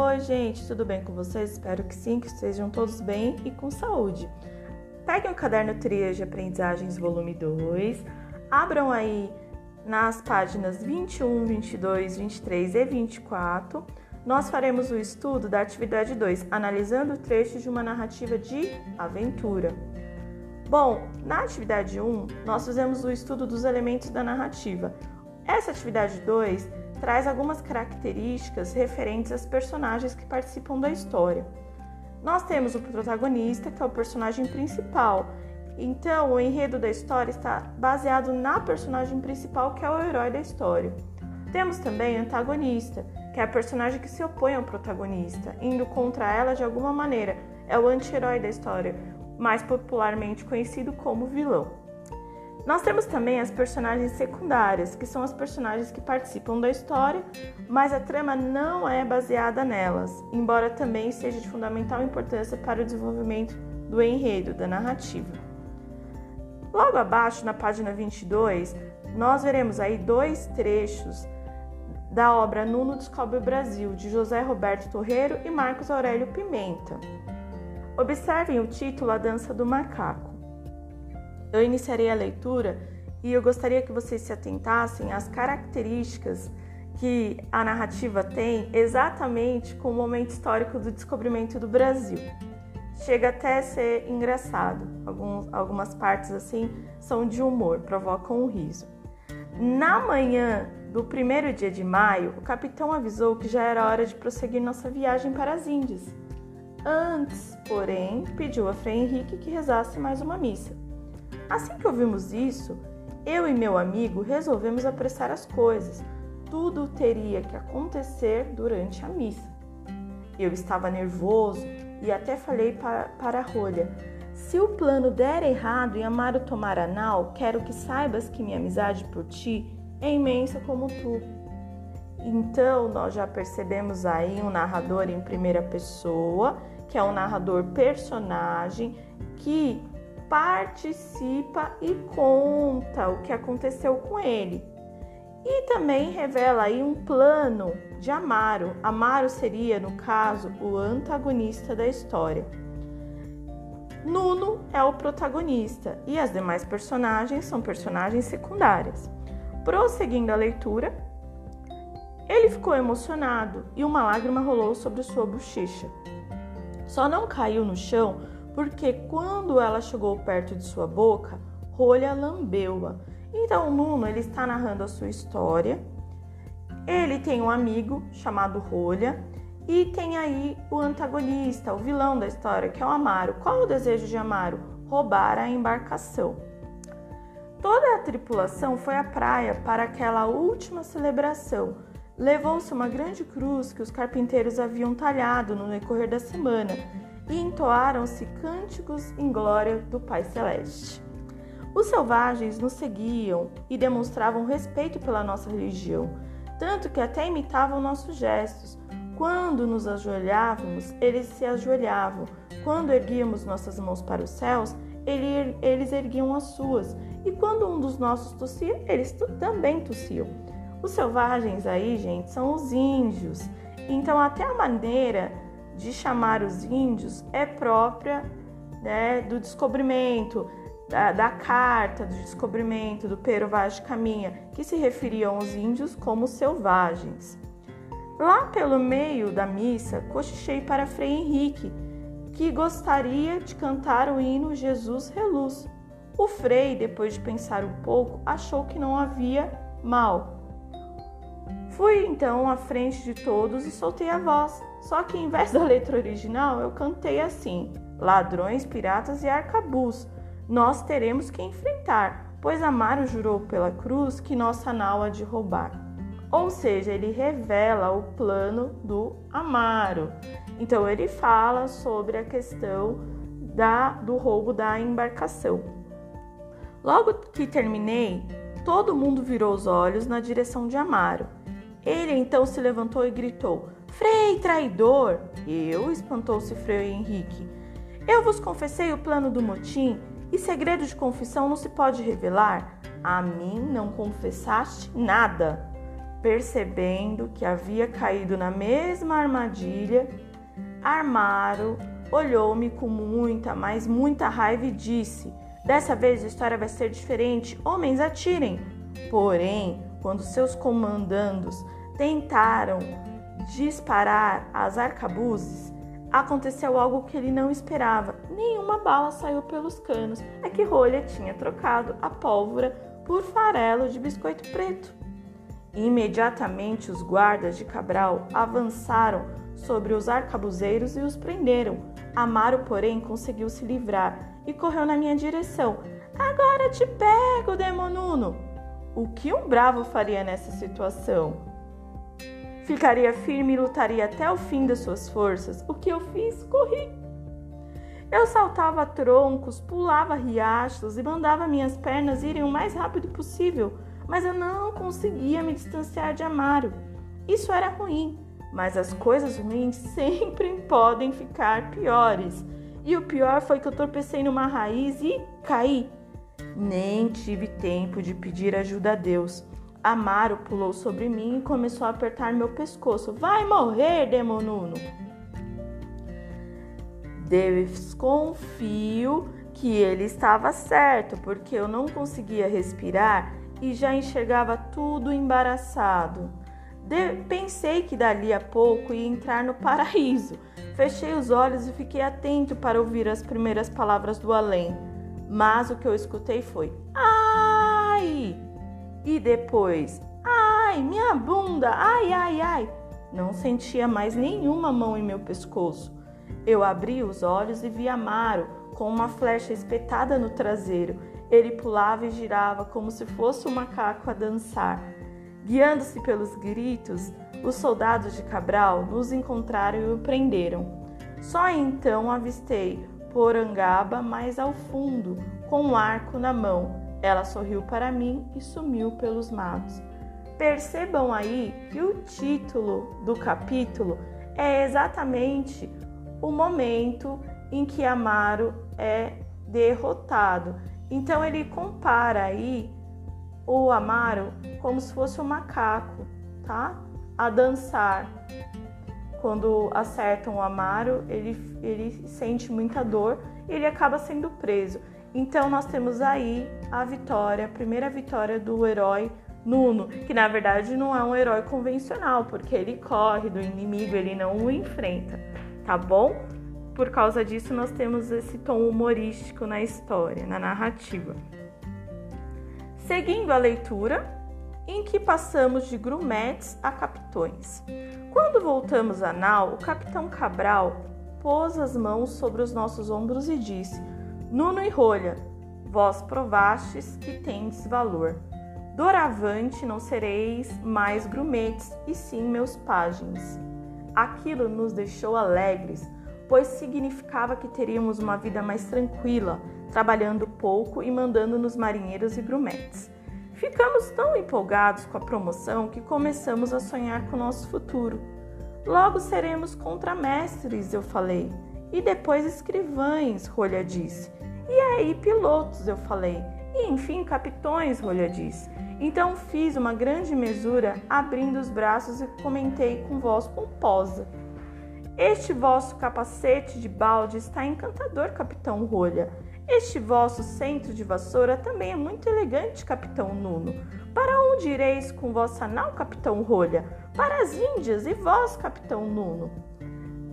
Oi, gente, tudo bem com vocês? Espero que sim, que estejam todos bem e com saúde. Peguem o caderno Trias de Aprendizagens, volume 2, abram aí nas páginas 21, 22, 23 e 24. Nós faremos o estudo da atividade 2, analisando trechos de uma narrativa de aventura. Bom, na atividade 1, nós fizemos o estudo dos elementos da narrativa. Essa atividade 2 traz algumas características referentes às personagens que participam da história. Nós temos o protagonista, que é o personagem principal. Então, o enredo da história está baseado na personagem principal, que é o herói da história. Temos também o antagonista, que é a personagem que se opõe ao protagonista, indo contra ela de alguma maneira. É o anti-herói da história, mais popularmente conhecido como vilão. Nós temos também as personagens secundárias, que são as personagens que participam da história, mas a trama não é baseada nelas, embora também seja de fundamental importância para o desenvolvimento do enredo, da narrativa. Logo abaixo, na página 22, nós veremos aí dois trechos da obra Nuno Descobre o Brasil, de José Roberto Torreiro e Marcos Aurélio Pimenta. Observem o título A Dança do Macaco. Eu iniciarei a leitura e eu gostaria que vocês se atentassem às características que a narrativa tem exatamente com o momento histórico do descobrimento do Brasil. Chega até a ser engraçado. Alguns, algumas partes assim são de humor, provocam um riso. Na manhã do primeiro dia de maio, o capitão avisou que já era hora de prosseguir nossa viagem para as Índias. Antes, porém, pediu a Frei Henrique que rezasse mais uma missa. Assim que ouvimos isso, eu e meu amigo resolvemos apressar as coisas. Tudo teria que acontecer durante a missa. Eu estava nervoso e até falei para, a rolha: se o plano der errado e Amaro tomar a nau, quero que saibas que minha amizade por ti é imensa como tu. Então, nós já percebemos aí um narrador em primeira pessoa, que é um narrador personagem que participa e conta o que aconteceu com ele. E também revela aí um plano de Amaro. Amaro seria, no caso, o antagonista da história. Nuno é o protagonista e as demais personagens são personagens secundárias. Prosseguindo a leitura, ele ficou emocionado e uma lágrima rolou sobre sua bochecha. Só não caiu no chão porque quando ela chegou perto de sua boca, Rolha lambeu-a. Então, o Nuno ele está narrando a sua história. Ele tem um amigo chamado Rolha e tem aí o antagonista, o vilão da história, que é o Amaro. Qual o desejo de Amaro? Roubar a embarcação. Toda a tripulação foi à praia para aquela última celebração. Levou-se uma grande cruz que os carpinteiros haviam talhado no decorrer da semana e entoaram-se cânticos em glória do Pai Celeste. Os selvagens nos seguiam e demonstravam respeito pela nossa religião, tanto que até imitavam nossos gestos. Quando nos ajoelhávamos, eles se ajoelhavam. Quando erguíamos nossas mãos para os céus, eles erguiam as suas. E quando um dos nossos tossia, eles também tossiam. Os selvagens aí, gente, são os índios. Então, até a maneira de chamar os índios é própria né, do descobrimento, da, da, carta do descobrimento do Pero Vaz de Caminha, que se referiam aos índios como selvagens. Lá pelo meio da missa, cochichei para Frei Henrique, que gostaria de cantar o hino Jesus Reluz. O Frei, depois de pensar um pouco, achou que não havia mal. Fui então à frente de todos e soltei a voz. Só que em vez da letra original, eu cantei assim: Ladrões, piratas e arcabuz, nós teremos que enfrentar, pois Amaro jurou pela cruz que nossa nau há de roubar. Ou seja, ele revela o plano do Amaro. Então ele fala sobre a questão da, do roubo da embarcação. Logo que terminei, todo mundo virou os olhos na direção de Amaro. Ele então se levantou e gritou: Frei traidor! Eu, espantou-se Frei Henrique. Eu vos confessei o plano do motim e segredo de confissão não se pode revelar. A mim não confessaste nada. Percebendo que havia caído na mesma armadilha, Armaro olhou-me com muita, mas muita raiva e disse: Dessa vez a história vai ser diferente. Homens, atirem! Porém, quando seus comandandos tentaram disparar as arcabuzes, aconteceu algo que ele não esperava. Nenhuma bala saiu pelos canos. É que Rolha tinha trocado a pólvora por farelo de biscoito preto. Imediatamente os guardas de Cabral avançaram sobre os arcabuzeiros e os prenderam. Amaro, porém, conseguiu se livrar e correu na minha direção. Agora te pego, demonuno! O que um bravo faria nessa situação? Ficaria firme e lutaria até o fim das suas forças. O que eu fiz? Corri. Eu saltava troncos, pulava riachos e mandava minhas pernas irem o mais rápido possível, mas eu não conseguia me distanciar de Amaro. Isso era ruim, mas as coisas ruins sempre podem ficar piores. E o pior foi que eu tropecei numa raiz e caí. Nem tive tempo de pedir ajuda a Deus. Amaro pulou sobre mim e começou a apertar meu pescoço. Vai morrer, demonuno! Desconfio que ele estava certo, porque eu não conseguia respirar e já enxergava tudo embaraçado. De pensei que dali a pouco ia entrar no paraíso. Fechei os olhos e fiquei atento para ouvir as primeiras palavras do além. Mas o que eu escutei foi: Ai! E depois, ai, minha bunda, ai, ai, ai. Não sentia mais nenhuma mão em meu pescoço. Eu abri os olhos e vi Amaro com uma flecha espetada no traseiro. Ele pulava e girava como se fosse um macaco a dançar. Guiando-se pelos gritos, os soldados de Cabral nos encontraram e o prenderam. Só então avistei Porangaba mais ao fundo, com um arco na mão. Ela sorriu para mim e sumiu pelos matos. Percebam aí que o título do capítulo é exatamente o momento em que Amaro é derrotado. Então ele compara aí o Amaro como se fosse um macaco, tá? A dançar. Quando acertam o Amaro, ele, ele sente muita dor e ele acaba sendo preso. Então nós temos aí a vitória, a primeira vitória do herói Nuno, que na verdade não é um herói convencional, porque ele corre do inimigo, ele não o enfrenta, tá bom? Por causa disso nós temos esse tom humorístico na história, na narrativa. Seguindo a leitura, em que passamos de grumetes a capitões. Quando voltamos a nau, o capitão Cabral pôs as mãos sobre os nossos ombros e disse: Nuno e Rolha, vós provastes que tendes valor. Doravante não sereis mais grumetes, e sim meus pajens. Aquilo nos deixou alegres, pois significava que teríamos uma vida mais tranquila, trabalhando pouco e mandando nos marinheiros e grumetes. Ficamos tão empolgados com a promoção que começamos a sonhar com o nosso futuro. Logo seremos contramestres, eu falei, e depois escrivães, Rolha disse. E aí, pilotos, eu falei. E enfim, capitões, Rolha disse. Então fiz uma grande mesura, abrindo os braços e comentei com voz pomposa. Este vosso capacete de balde está encantador, capitão Rolha. Este vosso centro de vassoura também é muito elegante, capitão Nuno. Para onde ireis com vossa nau, capitão Rolha? Para as Índias e vós, capitão Nuno?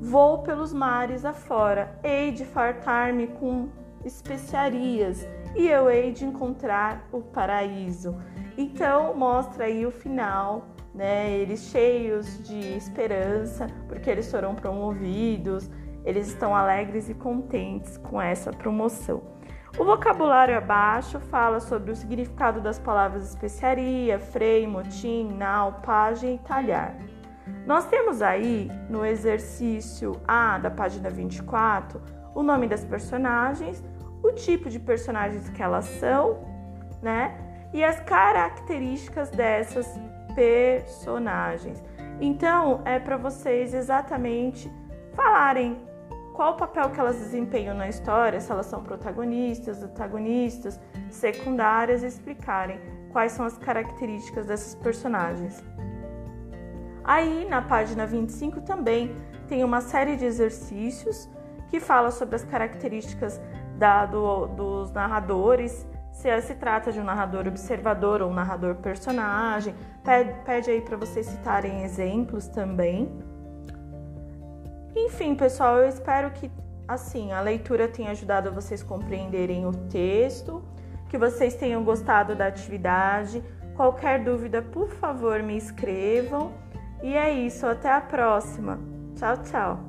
Vou pelos mares afora, hei de fartar-me com especiarias e eu hei de encontrar o paraíso. Então mostra aí o final, né? Eles cheios de esperança, porque eles foram promovidos, eles estão alegres e contentes com essa promoção. O vocabulário abaixo fala sobre o significado das palavras especiaria, freio, motim, nau, página e talhar. Nós temos aí no exercício A da página 24 o nome das personagens, o tipo de personagens que elas são, né? E as características dessas personagens. Então, é para vocês exatamente falarem qual o papel que elas desempenham na história, se elas são protagonistas, antagonistas, secundárias, explicarem. quais são as características dessas personagens. Aí, na página 25 também tem uma série de exercícios que fala sobre as características da, do, dos narradores, se se trata de um narrador observador ou um narrador personagem. Pede, pede aí para vocês citarem exemplos também. Enfim, pessoal, eu espero que assim a leitura tenha ajudado vocês compreenderem o texto, que vocês tenham gostado da atividade. Qualquer dúvida, por favor, me escrevam. E é isso, até a próxima. Tchau, tchau.